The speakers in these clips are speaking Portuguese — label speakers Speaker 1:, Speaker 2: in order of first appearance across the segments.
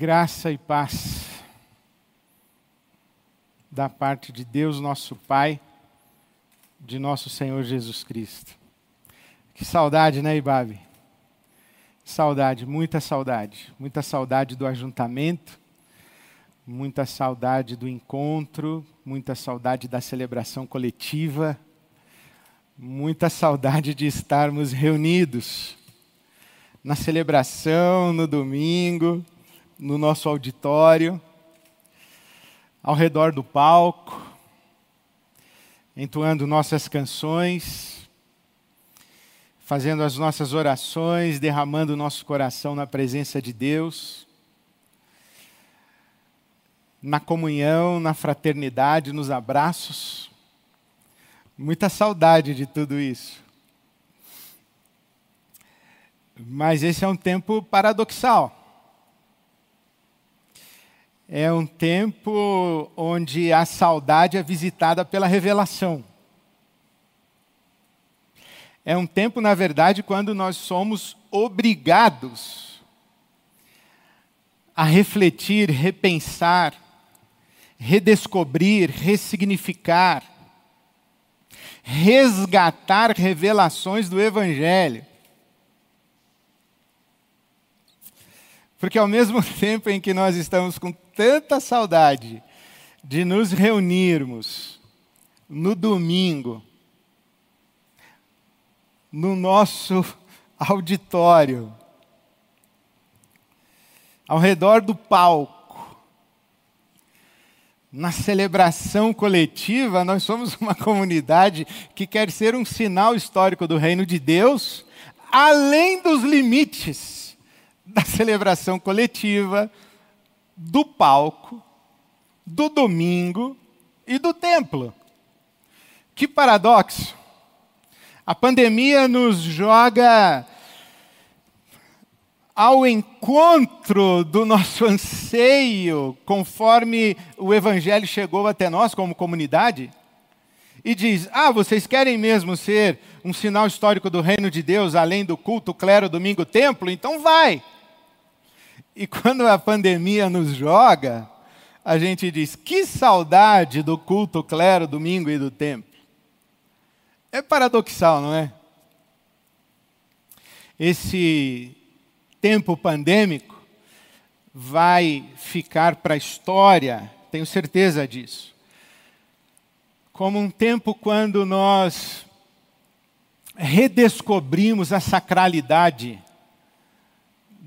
Speaker 1: Graça e paz da parte de Deus, nosso Pai, de nosso Senhor Jesus Cristo. Que saudade, né, Ibabe? Saudade, muita saudade. Muita saudade do ajuntamento, muita saudade do encontro, muita saudade da celebração coletiva, muita saudade de estarmos reunidos na celebração, no domingo, no nosso auditório, ao redor do palco, entoando nossas canções, fazendo as nossas orações, derramando o nosso coração na presença de Deus, na comunhão, na fraternidade, nos abraços. Muita saudade de tudo isso. Mas esse é um tempo paradoxal. É um tempo onde a saudade é visitada pela revelação. É um tempo, na verdade, quando nós somos obrigados a refletir, repensar, redescobrir, ressignificar, resgatar revelações do Evangelho. Porque ao mesmo tempo em que nós estamos com tanta saudade de nos reunirmos no domingo, no nosso auditório, ao redor do palco, na celebração coletiva, nós somos uma comunidade que quer ser um sinal histórico do reino de Deus, além dos limites da celebração coletiva, do palco, do domingo e do templo. Que paradoxo! A pandemia nos joga ao encontro do nosso anseio, conforme o Evangelho chegou até nós como comunidade, e diz: Ah, vocês querem mesmo ser um sinal histórico do reino de Deus, além do culto, clero, domingo, templo? Então vai! E quando a pandemia nos joga, a gente diz: que saudade do culto clero, domingo e do templo. É paradoxal, não é? Esse tempo pandêmico vai ficar para a história, tenho certeza disso, como um tempo quando nós redescobrimos a sacralidade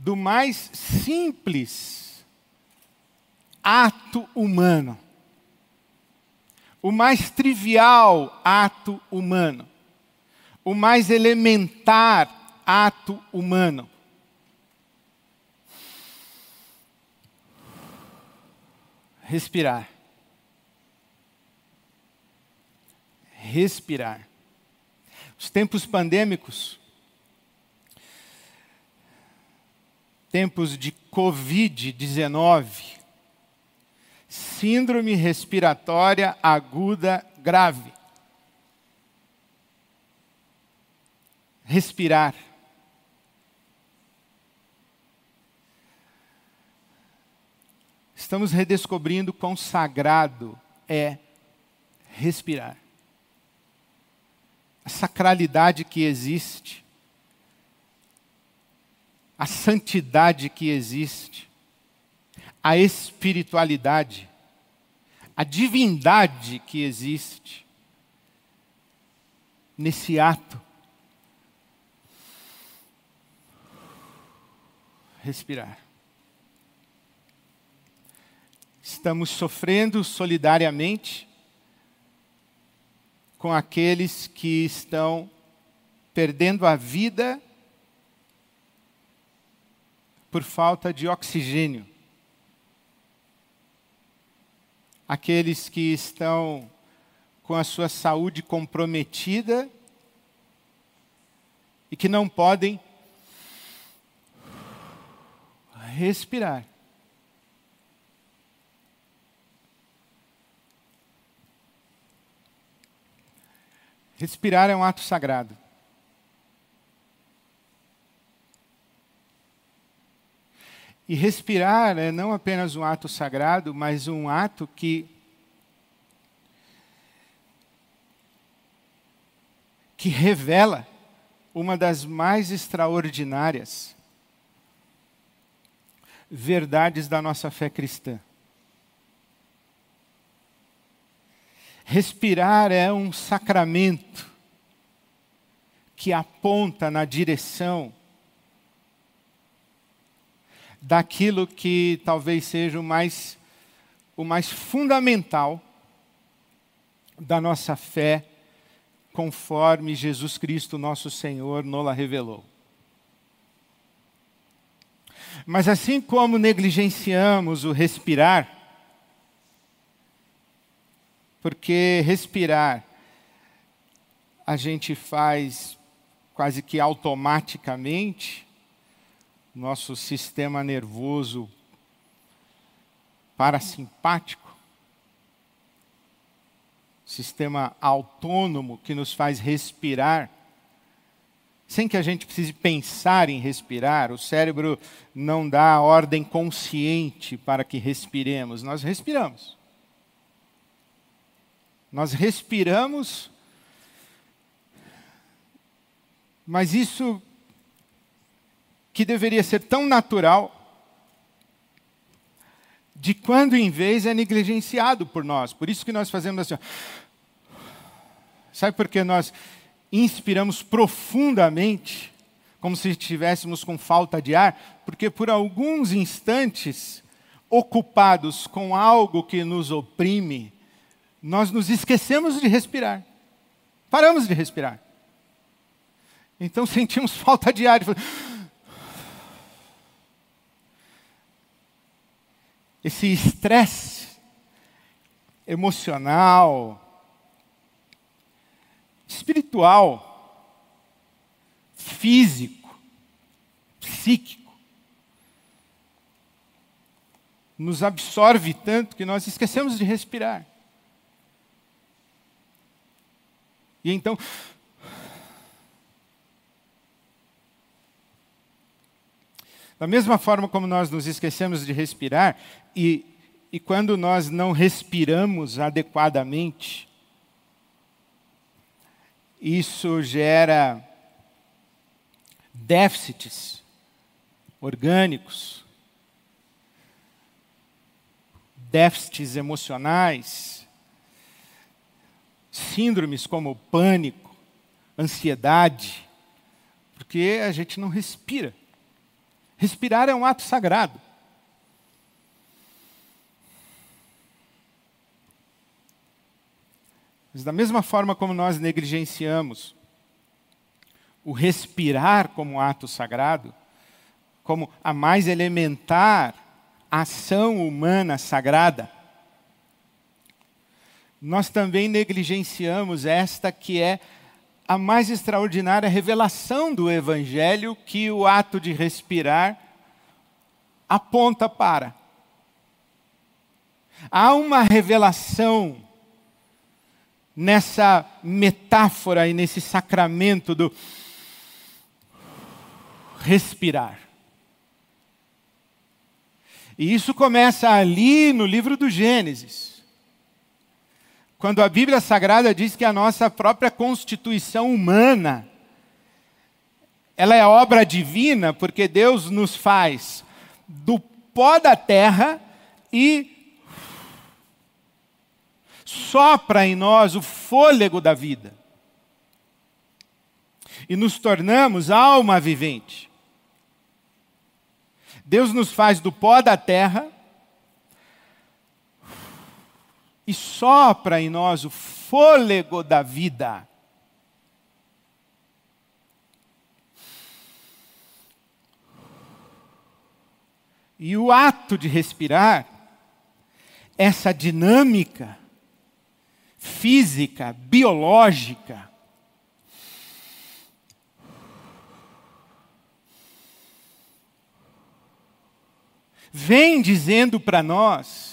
Speaker 1: do mais simples ato humano, o mais trivial ato humano, o mais elementar ato humano. Respirar. Respirar. Os tempos pandêmicos tempos de Covid-19, síndrome respiratória aguda grave. Respirar. Estamos redescobrindo quão sagrado é respirar. A sacralidade que existe a santidade que existe, a espiritualidade, a divindade que existe nesse ato. Respirar. Estamos sofrendo solidariamente com aqueles que estão perdendo a vida por falta de oxigênio. Aqueles que estão com a sua saúde comprometida e que não podem respirar. Respirar é um ato sagrado. E respirar é não apenas um ato sagrado, mas um ato que que revela uma das mais extraordinárias verdades da nossa fé cristã. Respirar é um sacramento que aponta na direção daquilo que talvez seja o mais, o mais fundamental da nossa fé, conforme Jesus Cristo, nosso Senhor, nola revelou. Mas assim como negligenciamos o respirar, porque respirar a gente faz quase que automaticamente, nosso sistema nervoso parasimpático, sistema autônomo que nos faz respirar, sem que a gente precise pensar em respirar, o cérebro não dá ordem consciente para que respiremos, nós respiramos. Nós respiramos, mas isso que deveria ser tão natural, de quando em vez é negligenciado por nós. Por isso que nós fazemos assim. Sabe por que nós inspiramos profundamente, como se estivéssemos com falta de ar? Porque por alguns instantes, ocupados com algo que nos oprime, nós nos esquecemos de respirar. Paramos de respirar. Então sentimos falta de ar. Esse estresse emocional, espiritual, físico, psíquico, nos absorve tanto que nós esquecemos de respirar. E então. Da mesma forma como nós nos esquecemos de respirar, e, e quando nós não respiramos adequadamente, isso gera déficits orgânicos, déficits emocionais, síndromes como pânico, ansiedade, porque a gente não respira. Respirar é um ato sagrado. Mas da mesma forma como nós negligenciamos o respirar como ato sagrado, como a mais elementar ação humana sagrada, nós também negligenciamos esta que é a mais extraordinária revelação do Evangelho que o ato de respirar aponta para. Há uma revelação nessa metáfora e nesse sacramento do respirar. E isso começa ali no livro do Gênesis. Quando a Bíblia Sagrada diz que a nossa própria constituição humana ela é obra divina porque Deus nos faz do pó da terra e sopra em nós o fôlego da vida. E nos tornamos alma vivente. Deus nos faz do pó da terra e sopra em nós o fôlego da vida. E o ato de respirar, essa dinâmica física, biológica, vem dizendo para nós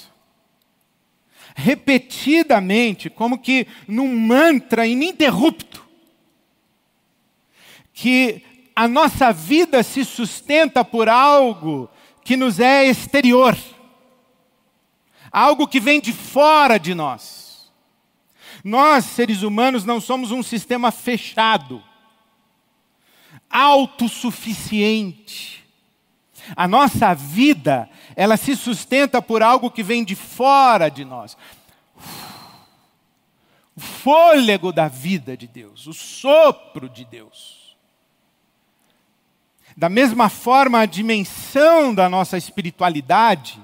Speaker 1: repetidamente, como que num mantra ininterrupto, que a nossa vida se sustenta por algo que nos é exterior, algo que vem de fora de nós. Nós, seres humanos, não somos um sistema fechado, autossuficiente. A nossa vida, ela se sustenta por algo que vem de fora de nós. O fôlego da vida de Deus, o sopro de Deus. Da mesma forma, a dimensão da nossa espiritualidade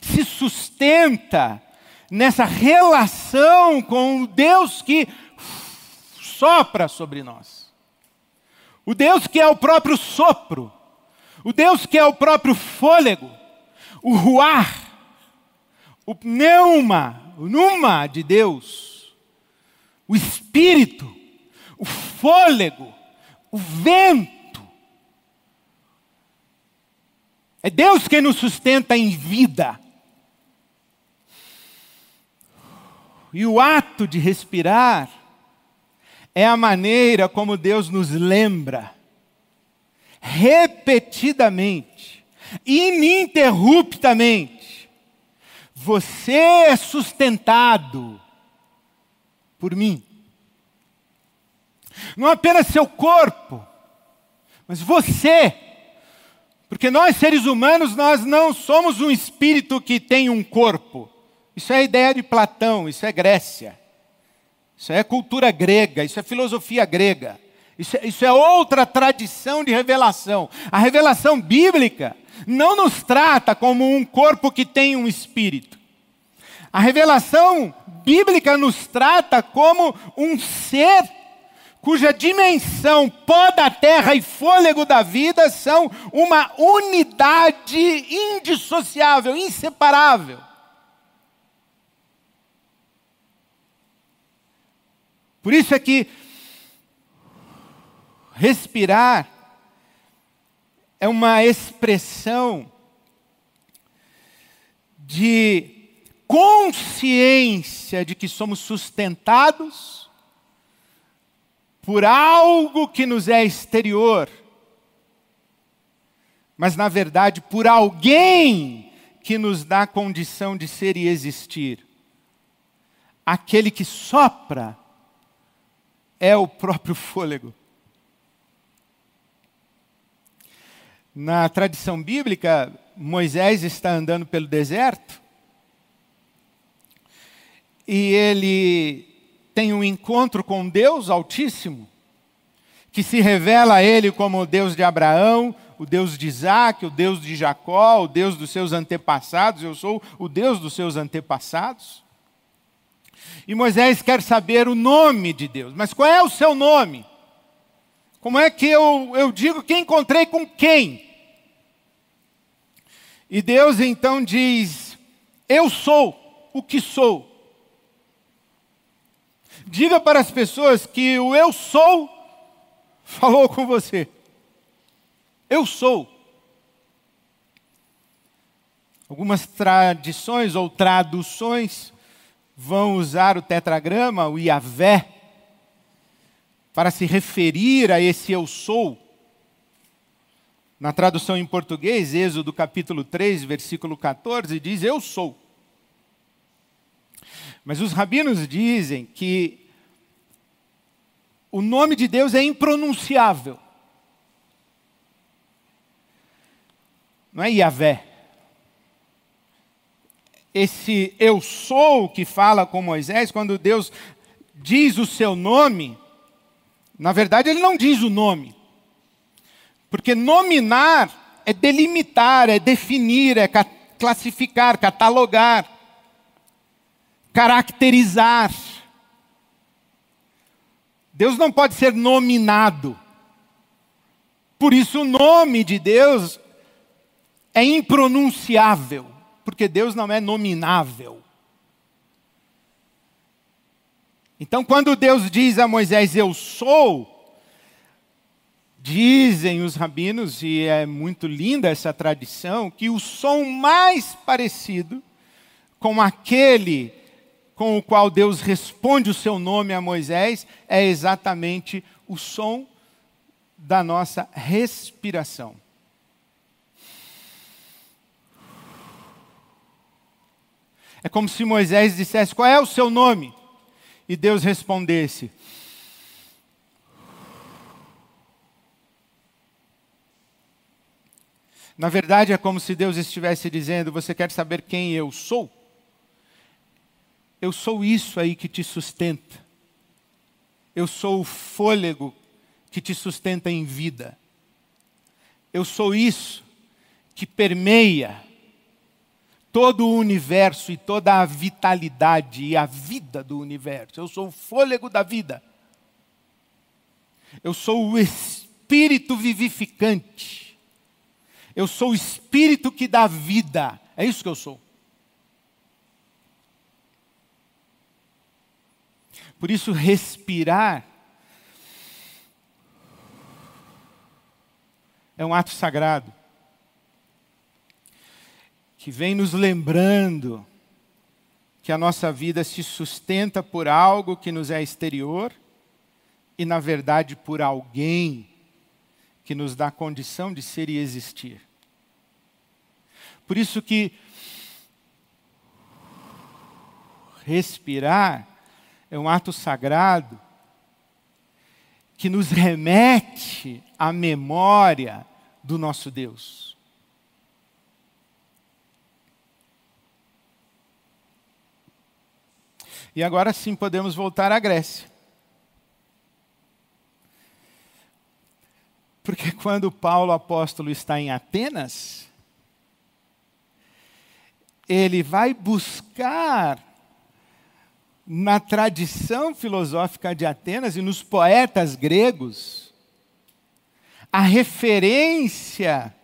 Speaker 1: se sustenta nessa relação com o Deus que sopra sobre nós. O Deus que é o próprio sopro, o Deus que é o próprio fôlego, o ruar, o pneuma, o numa de Deus, o espírito, o fôlego, o vento É Deus quem nos sustenta em vida. E o ato de respirar é a maneira como Deus nos lembra, repetidamente, ininterruptamente, você é sustentado por mim. Não apenas seu corpo, mas você porque nós seres humanos, nós não somos um espírito que tem um corpo. Isso é ideia de Platão, isso é Grécia. Isso é cultura grega, isso é filosofia grega. Isso é, isso é outra tradição de revelação. A revelação bíblica não nos trata como um corpo que tem um espírito. A revelação bíblica nos trata como um ser cuja dimensão, pó da terra e fôlego da vida são uma unidade indissociável, inseparável. Por isso é que respirar é uma expressão de consciência de que somos sustentados por algo que nos é exterior, mas na verdade por alguém que nos dá condição de ser e existir. Aquele que sopra é o próprio fôlego. Na tradição bíblica, Moisés está andando pelo deserto e ele tem um encontro com Deus Altíssimo, que se revela a ele como o Deus de Abraão, o Deus de Isaac, o Deus de Jacó, o Deus dos seus antepassados, eu sou o Deus dos seus antepassados. E Moisés quer saber o nome de Deus, mas qual é o seu nome? Como é que eu, eu digo que encontrei com quem? E Deus então diz: Eu sou o que sou. Diga para as pessoas que o eu sou falou com você. Eu sou. Algumas tradições ou traduções vão usar o tetragrama, o Iavé, para se referir a esse eu sou. Na tradução em português, Êxodo capítulo 3, versículo 14, diz: Eu sou. Mas os rabinos dizem que o nome de Deus é impronunciável. Não é Yahvé. Esse eu sou que fala com Moisés, quando Deus diz o seu nome, na verdade ele não diz o nome. Porque nominar é delimitar, é definir, é classificar, catalogar caracterizar. Deus não pode ser nominado. Por isso o nome de Deus é impronunciável, porque Deus não é nominável. Então, quando Deus diz a Moisés, Eu sou, Dizem os rabinos, e é muito linda essa tradição, que o som mais parecido com aquele com o qual Deus responde o seu nome a Moisés é exatamente o som da nossa respiração. É como se Moisés dissesse: Qual é o seu nome? E Deus respondesse: Na verdade, é como se Deus estivesse dizendo: Você quer saber quem eu sou? Eu sou isso aí que te sustenta. Eu sou o fôlego que te sustenta em vida. Eu sou isso que permeia todo o universo e toda a vitalidade e a vida do universo. Eu sou o fôlego da vida. Eu sou o espírito vivificante. Eu sou o espírito que dá vida. É isso que eu sou. Por isso, respirar é um ato sagrado que vem nos lembrando que a nossa vida se sustenta por algo que nos é exterior e, na verdade, por alguém que nos dá condição de ser e existir. Por isso que respirar é um ato sagrado que nos remete à memória do nosso Deus. E agora sim podemos voltar à Grécia. Porque quando Paulo apóstolo está em Atenas, ele vai buscar na tradição filosófica de Atenas e nos poetas gregos a referência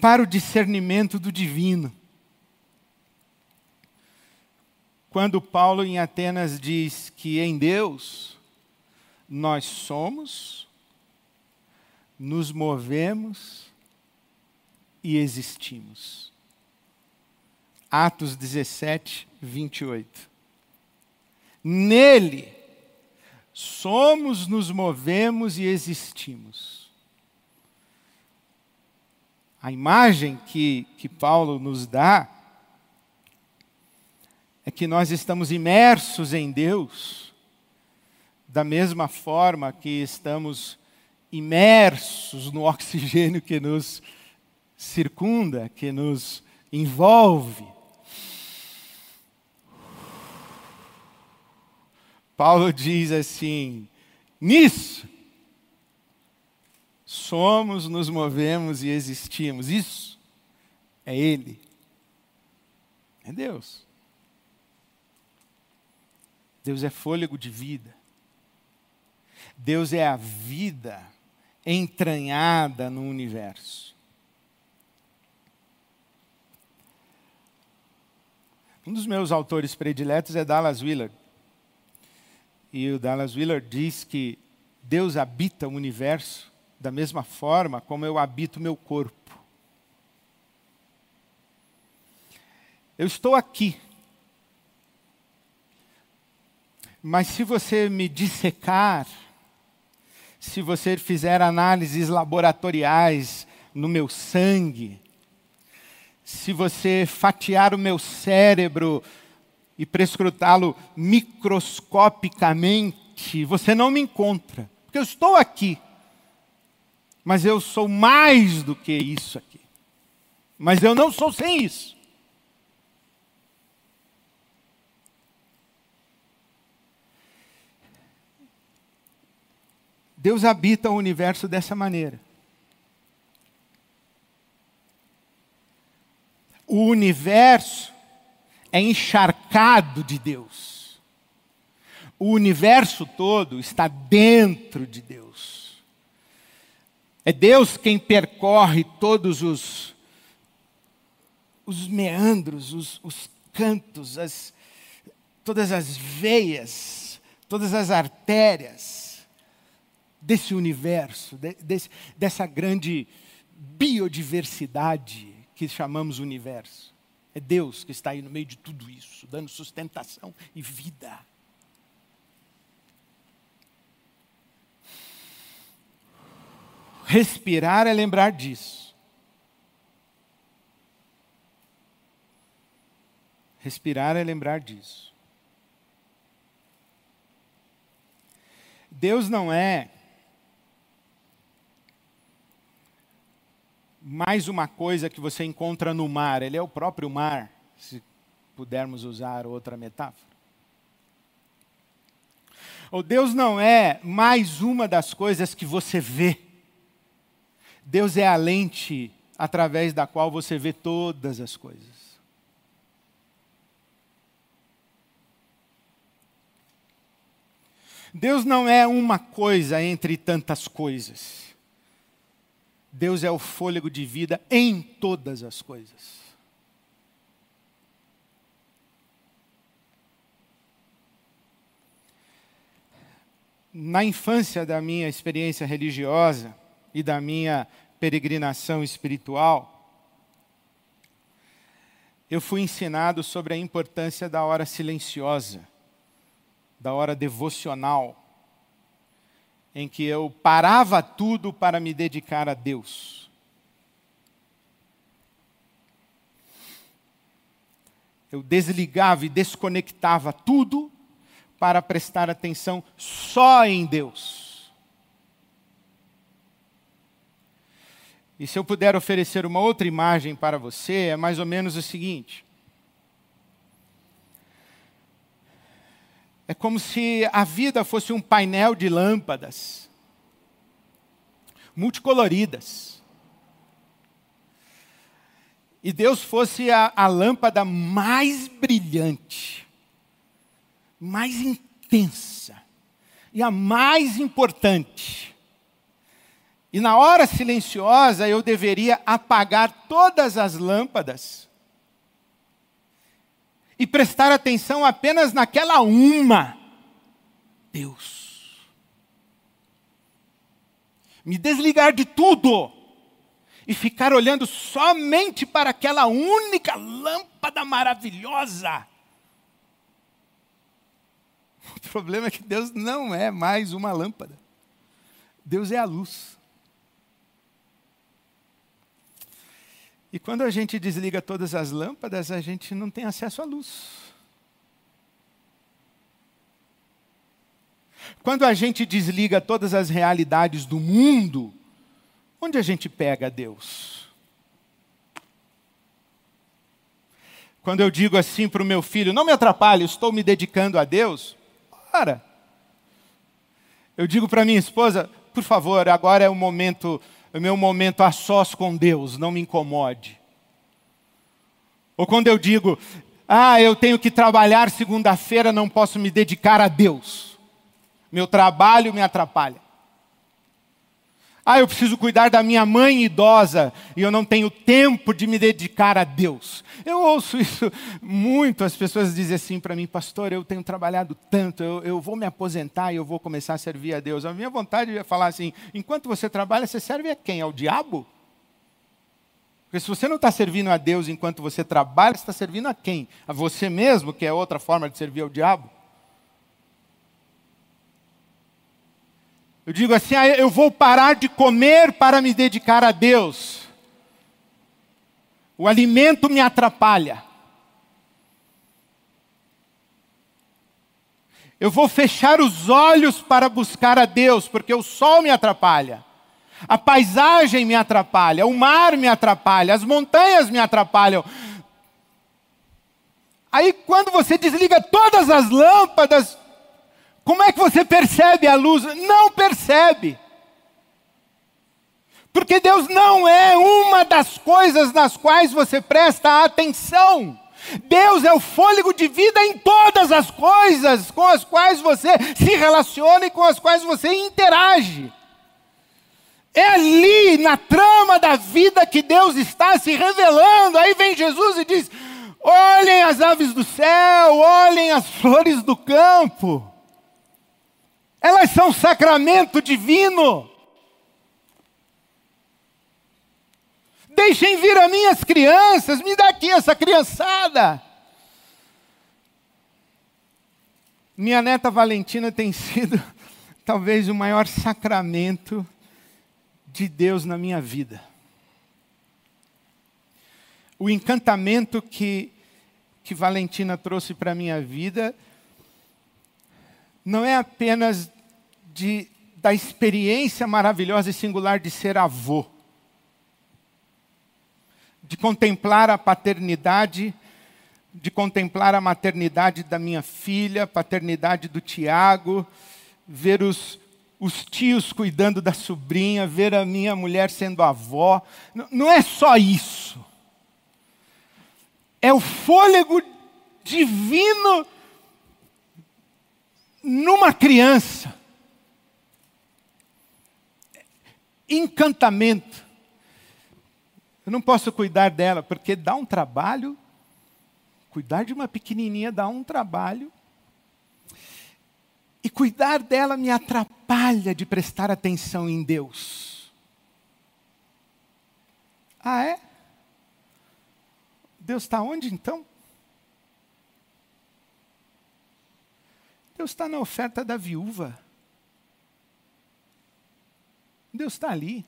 Speaker 1: para o discernimento do divino. Quando Paulo em Atenas diz que em Deus nós somos, nos movemos e existimos. Atos 17, 28. Nele somos, nos movemos e existimos. A imagem que, que Paulo nos dá é que nós estamos imersos em Deus, da mesma forma que estamos imersos no oxigênio que nos circunda, que nos envolve. Paulo diz assim: nisso somos, nos movemos e existimos. Isso é Ele. É Deus. Deus é fôlego de vida. Deus é a vida entranhada no universo. Um dos meus autores prediletos é Dallas Willard. E o Dallas Willard diz que Deus habita o universo da mesma forma como eu habito meu corpo. Eu estou aqui. Mas se você me dissecar, se você fizer análises laboratoriais no meu sangue, se você fatiar o meu cérebro e prescrutá-lo microscopicamente, você não me encontra. Porque eu estou aqui. Mas eu sou mais do que isso aqui. Mas eu não sou sem isso. Deus habita o universo dessa maneira. O universo é encharcado de Deus. O universo todo está dentro de Deus. É Deus quem percorre todos os, os meandros, os, os cantos, as, todas as veias, todas as artérias desse universo, de, desse, dessa grande biodiversidade que chamamos universo. É Deus que está aí no meio de tudo isso, dando sustentação e vida. Respirar é lembrar disso. Respirar é lembrar disso. Deus não é mais uma coisa que você encontra no mar, ele é o próprio mar, se pudermos usar outra metáfora. Ou Deus não é mais uma das coisas que você vê. Deus é a lente através da qual você vê todas as coisas. Deus não é uma coisa entre tantas coisas. Deus é o fôlego de vida em todas as coisas. Na infância da minha experiência religiosa e da minha peregrinação espiritual, eu fui ensinado sobre a importância da hora silenciosa, da hora devocional, em que eu parava tudo para me dedicar a Deus. Eu desligava e desconectava tudo para prestar atenção só em Deus. E se eu puder oferecer uma outra imagem para você, é mais ou menos o seguinte: É como se a vida fosse um painel de lâmpadas, multicoloridas. E Deus fosse a, a lâmpada mais brilhante, mais intensa e a mais importante. E na hora silenciosa eu deveria apagar todas as lâmpadas e prestar atenção apenas naquela uma: Deus. Me desligar de tudo e ficar olhando somente para aquela única lâmpada maravilhosa. O problema é que Deus não é mais uma lâmpada. Deus é a luz. E quando a gente desliga todas as lâmpadas, a gente não tem acesso à luz. Quando a gente desliga todas as realidades do mundo, onde a gente pega Deus? Quando eu digo assim para o meu filho, não me atrapalhe, estou me dedicando a Deus, para. Eu digo para minha esposa, por favor, agora é o momento o meu momento a sós com Deus, não me incomode. Ou quando eu digo, ah, eu tenho que trabalhar segunda-feira, não posso me dedicar a Deus. Meu trabalho me atrapalha. Ah, eu preciso cuidar da minha mãe idosa e eu não tenho tempo de me dedicar a Deus. Eu ouço isso muito, as pessoas dizem assim para mim, pastor, eu tenho trabalhado tanto, eu, eu vou me aposentar e eu vou começar a servir a Deus. A minha vontade é falar assim: enquanto você trabalha, você serve a quem? Ao diabo? Porque se você não está servindo a Deus enquanto você trabalha, você está servindo a quem? A você mesmo, que é outra forma de servir ao diabo? Eu digo assim: ah, eu vou parar de comer para me dedicar a Deus. O alimento me atrapalha. Eu vou fechar os olhos para buscar a Deus, porque o sol me atrapalha. A paisagem me atrapalha, o mar me atrapalha, as montanhas me atrapalham. Aí, quando você desliga todas as lâmpadas, como é que você percebe a luz? Não percebe. Porque Deus não é uma das coisas nas quais você presta atenção. Deus é o fôlego de vida em todas as coisas com as quais você se relaciona e com as quais você interage. É ali, na trama da vida, que Deus está se revelando. Aí vem Jesus e diz: olhem as aves do céu, olhem as flores do campo. Elas são sacramento divino. Deixem vir a minhas crianças, me dá aqui essa criançada. Minha neta Valentina tem sido talvez o maior sacramento de Deus na minha vida. O encantamento que que Valentina trouxe para a minha vida não é apenas de, da experiência maravilhosa e singular de ser avô, de contemplar a paternidade, de contemplar a maternidade da minha filha, paternidade do Tiago, ver os, os tios cuidando da sobrinha, ver a minha mulher sendo avó. Não é só isso. É o fôlego divino numa criança. Encantamento. Eu não posso cuidar dela, porque dá um trabalho. Cuidar de uma pequenininha dá um trabalho. E cuidar dela me atrapalha de prestar atenção em Deus. Ah, é? Deus está onde então? Deus está na oferta da viúva. Deus está ali.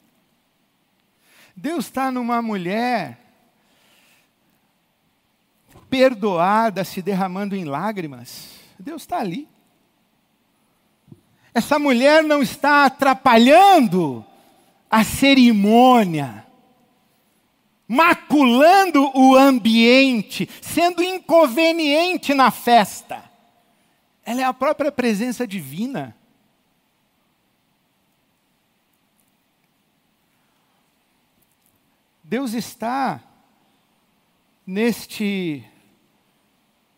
Speaker 1: Deus está numa mulher perdoada, se derramando em lágrimas. Deus está ali. Essa mulher não está atrapalhando a cerimônia, maculando o ambiente, sendo inconveniente na festa. Ela é a própria presença divina. Deus está neste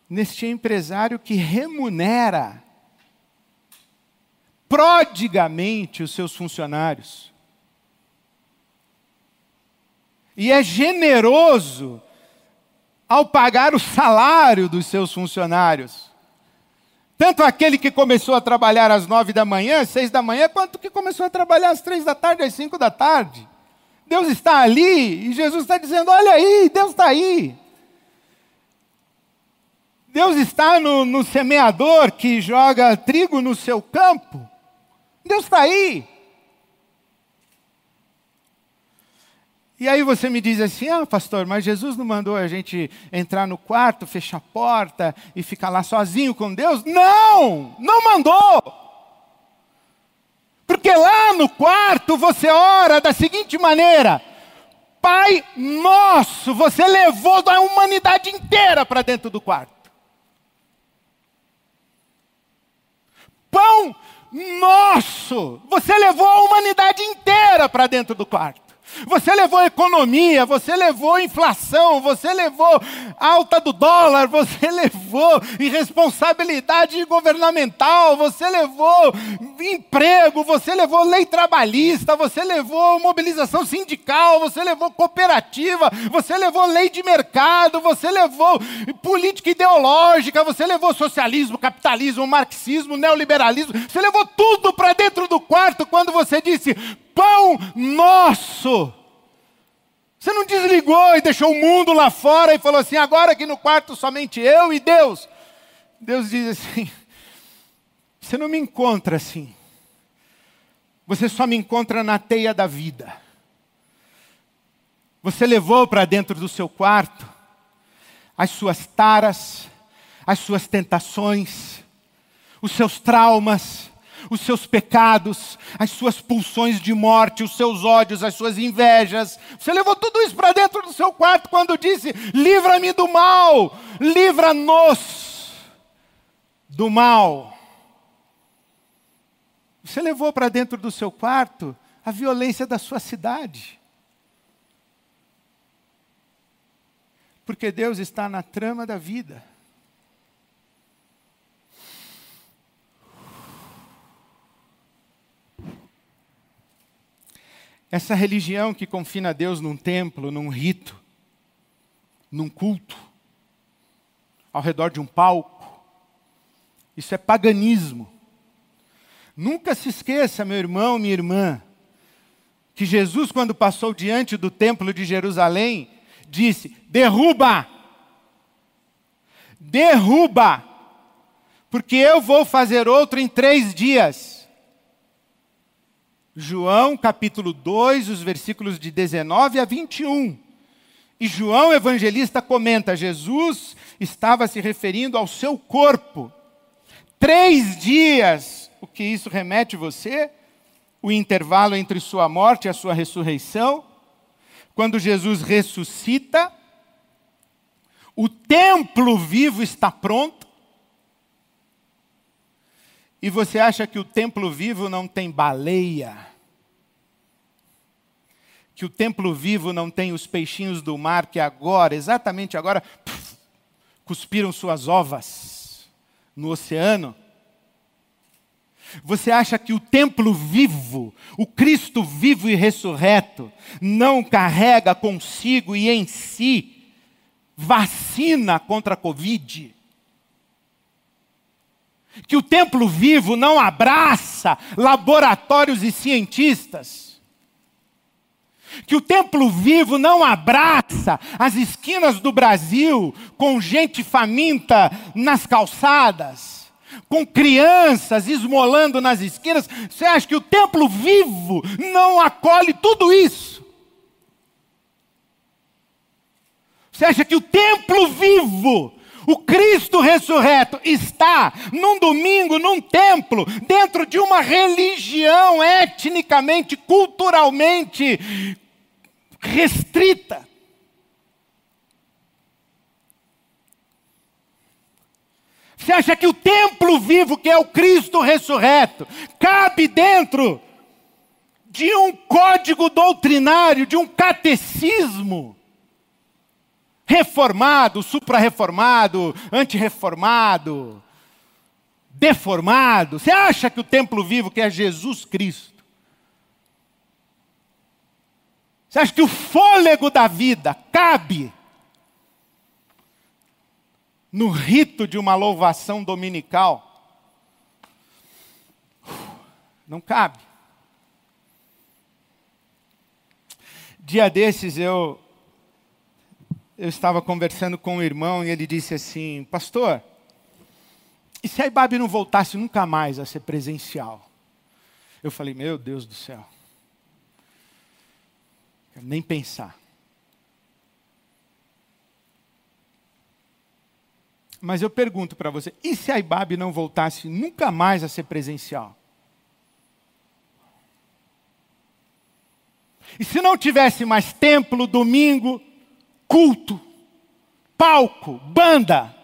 Speaker 1: neste empresário que remunera prodigamente os seus funcionários. E é generoso ao pagar o salário dos seus funcionários. Tanto aquele que começou a trabalhar às nove da manhã, às seis da manhã, quanto que começou a trabalhar às três da tarde, às cinco da tarde. Deus está ali e Jesus está dizendo: olha aí, Deus está aí. Deus está no, no semeador que joga trigo no seu campo. Deus está aí. E aí você me diz assim: ah, pastor, mas Jesus não mandou a gente entrar no quarto, fechar a porta e ficar lá sozinho com Deus? Não! Não mandou! Porque lá no quarto você ora da seguinte maneira: Pai nosso, você levou a humanidade inteira para dentro do quarto. Pão nosso, você levou a humanidade inteira para dentro do quarto. Você levou economia, você levou inflação, você levou alta do dólar, você levou irresponsabilidade governamental, você levou emprego, você levou lei trabalhista, você levou mobilização sindical, você levou cooperativa, você levou lei de mercado, você levou política ideológica, você levou socialismo, capitalismo, marxismo, neoliberalismo, você levou tudo para dentro do quarto quando você disse: pão nosso. Você não desligou e deixou o mundo lá fora e falou assim: agora aqui no quarto somente eu e Deus. Deus diz assim: você não me encontra assim. Você só me encontra na teia da vida. Você levou para dentro do seu quarto as suas taras, as suas tentações, os seus traumas, os seus pecados, as suas pulsões de morte, os seus ódios, as suas invejas. Você levou tudo isso para dentro do seu quarto quando disse: livra-me do mal, livra-nos do mal. Você levou para dentro do seu quarto a violência da sua cidade. Porque Deus está na trama da vida. Essa religião que confina Deus num templo, num rito, num culto, ao redor de um palco, isso é paganismo. Nunca se esqueça, meu irmão, minha irmã, que Jesus, quando passou diante do templo de Jerusalém, disse: derruba, derruba, porque eu vou fazer outro em três dias. João capítulo 2, os versículos de 19 a 21. E João evangelista comenta: Jesus estava se referindo ao seu corpo. Três dias, o que isso remete você? O intervalo entre sua morte e a sua ressurreição. Quando Jesus ressuscita, o templo vivo está pronto. E você acha que o templo vivo não tem baleia? Que o templo vivo não tem os peixinhos do mar que agora, exatamente agora, cuspiram suas ovas no oceano? Você acha que o templo vivo, o Cristo vivo e ressurreto, não carrega consigo e em si vacina contra a Covid? Que o templo vivo não abraça laboratórios e cientistas? Que o templo vivo não abraça as esquinas do Brasil com gente faminta nas calçadas? com crianças esmolando nas esquinas, você acha que o templo vivo não acolhe tudo isso? Você acha que o templo vivo, o Cristo ressurreto, está num domingo, num templo, dentro de uma religião etnicamente, culturalmente restrita? Você acha que o templo vivo, que é o Cristo ressurreto, cabe dentro de um código doutrinário, de um catecismo reformado, supra-reformado, antirreformado, deformado? Você acha que o templo vivo, que é Jesus Cristo, você acha que o fôlego da vida cabe no rito de uma louvação dominical, não cabe. Dia desses eu eu estava conversando com um irmão e ele disse assim: Pastor, e se a IBAB não voltasse nunca mais a ser presencial? Eu falei: Meu Deus do céu, nem pensar. Mas eu pergunto para você: e se a IBAB não voltasse nunca mais a ser presencial? E se não tivesse mais templo, domingo, culto, palco, banda?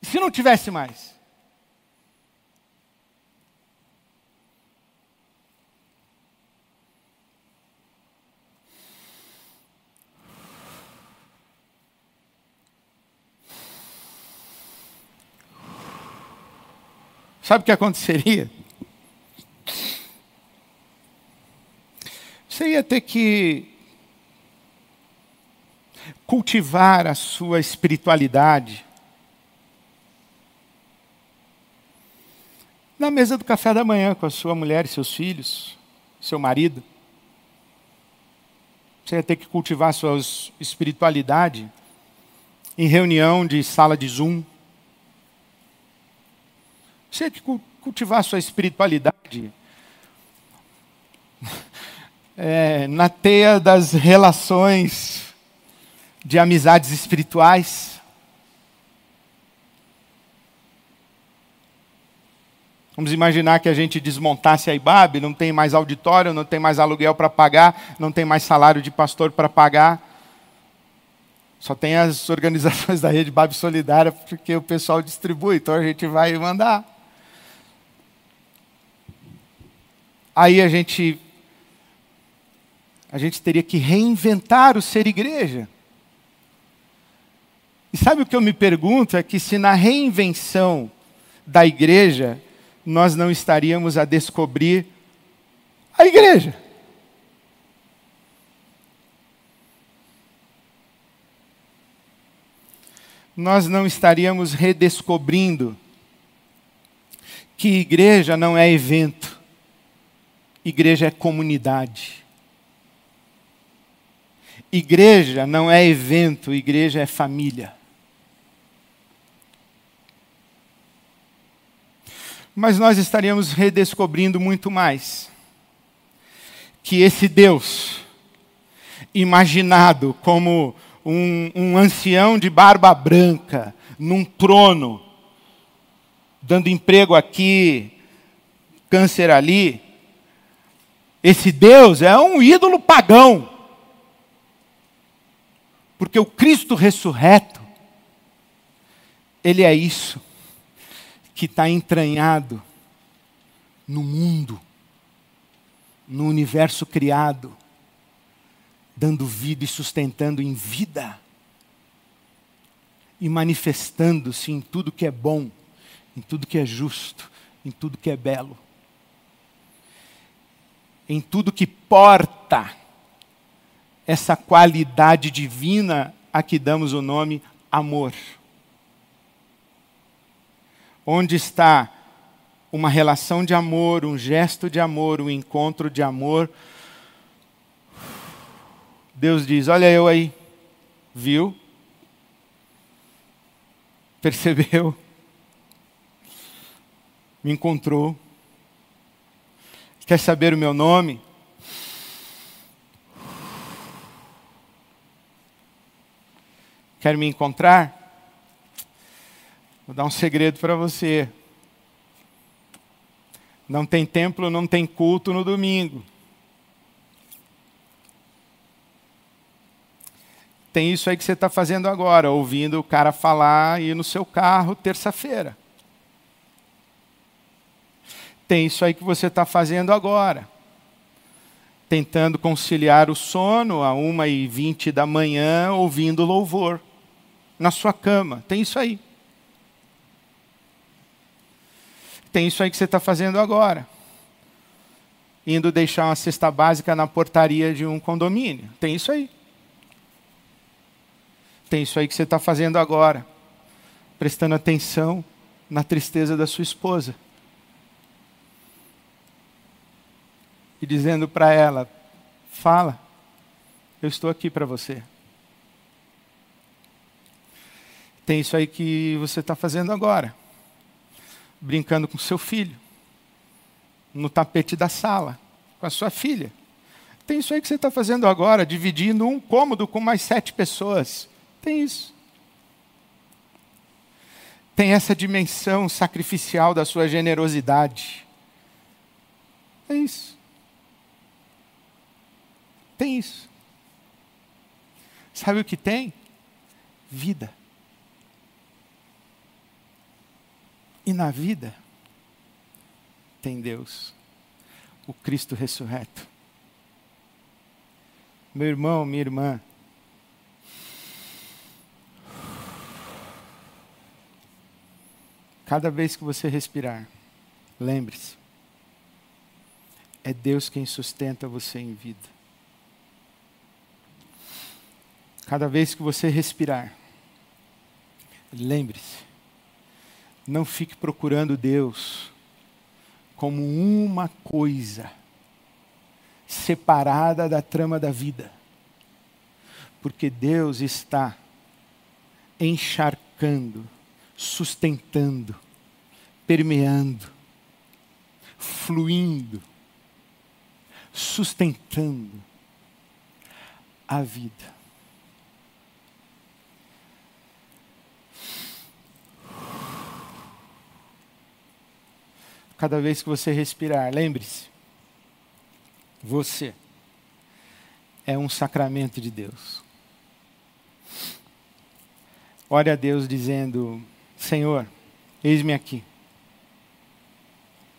Speaker 1: E se não tivesse mais? Sabe o que aconteceria? Você ia ter que cultivar a sua espiritualidade na mesa do café da manhã com a sua mulher e seus filhos, seu marido. Você ia ter que cultivar a sua espiritualidade em reunião de sala de Zoom. Você tem que cultivar a sua espiritualidade é, na teia das relações de amizades espirituais. Vamos imaginar que a gente desmontasse a IBAB, não tem mais auditório, não tem mais aluguel para pagar, não tem mais salário de pastor para pagar. Só tem as organizações da rede BAB Solidária, porque o pessoal distribui, então a gente vai mandar. aí a gente a gente teria que reinventar o ser igreja. E sabe o que eu me pergunto é que se na reinvenção da igreja nós não estaríamos a descobrir a igreja. Nós não estaríamos redescobrindo que igreja não é evento. Igreja é comunidade. Igreja não é evento, igreja é família. Mas nós estaríamos redescobrindo muito mais que esse Deus, imaginado como um, um ancião de barba branca num trono, dando emprego aqui, câncer ali. Esse Deus é um ídolo pagão. Porque o Cristo ressurreto, Ele é isso que está entranhado no mundo, no universo criado, dando vida e sustentando em vida, e manifestando-se em tudo que é bom, em tudo que é justo, em tudo que é belo, em tudo que porta essa qualidade divina a que damos o nome amor. Onde está uma relação de amor, um gesto de amor, um encontro de amor. Deus diz: Olha eu aí, viu? Percebeu? Me encontrou. Quer saber o meu nome? Quer me encontrar? Vou dar um segredo para você. Não tem templo, não tem culto no domingo. Tem isso aí que você está fazendo agora, ouvindo o cara falar e no seu carro terça-feira. Tem isso aí que você está fazendo agora. Tentando conciliar o sono a 1h20 da manhã, ouvindo louvor. Na sua cama. Tem isso aí. Tem isso aí que você está fazendo agora. Indo deixar uma cesta básica na portaria de um condomínio. Tem isso aí. Tem isso aí que você está fazendo agora. Prestando atenção na tristeza da sua esposa. E dizendo para ela: fala, eu estou aqui para você. Tem isso aí que você está fazendo agora brincando com seu filho, no tapete da sala, com a sua filha. Tem isso aí que você está fazendo agora, dividindo um cômodo com mais sete pessoas. Tem isso. Tem essa dimensão sacrificial da sua generosidade. É isso. Tem isso. Sabe o que tem? Vida. E na vida tem Deus, o Cristo ressurreto. Meu irmão, minha irmã, cada vez que você respirar, lembre-se, é Deus quem sustenta você em vida. Cada vez que você respirar, lembre-se, não fique procurando Deus como uma coisa separada da trama da vida. Porque Deus está encharcando, sustentando, permeando, fluindo, sustentando a vida. Cada vez que você respirar. Lembre-se, você é um sacramento de Deus. Ore a Deus dizendo: Senhor, eis-me aqui,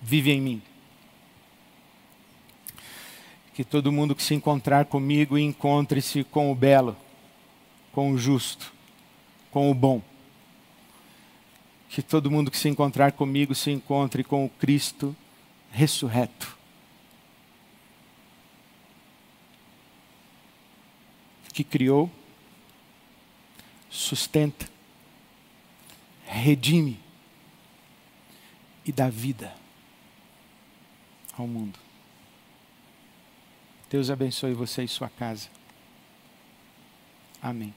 Speaker 1: vive em mim. Que todo mundo que se encontrar comigo encontre-se com o belo, com o justo, com o bom que todo mundo que se encontrar comigo se encontre com o Cristo ressurreto. Que criou, sustenta, redime e dá vida ao mundo. Deus abençoe você e sua casa. Amém.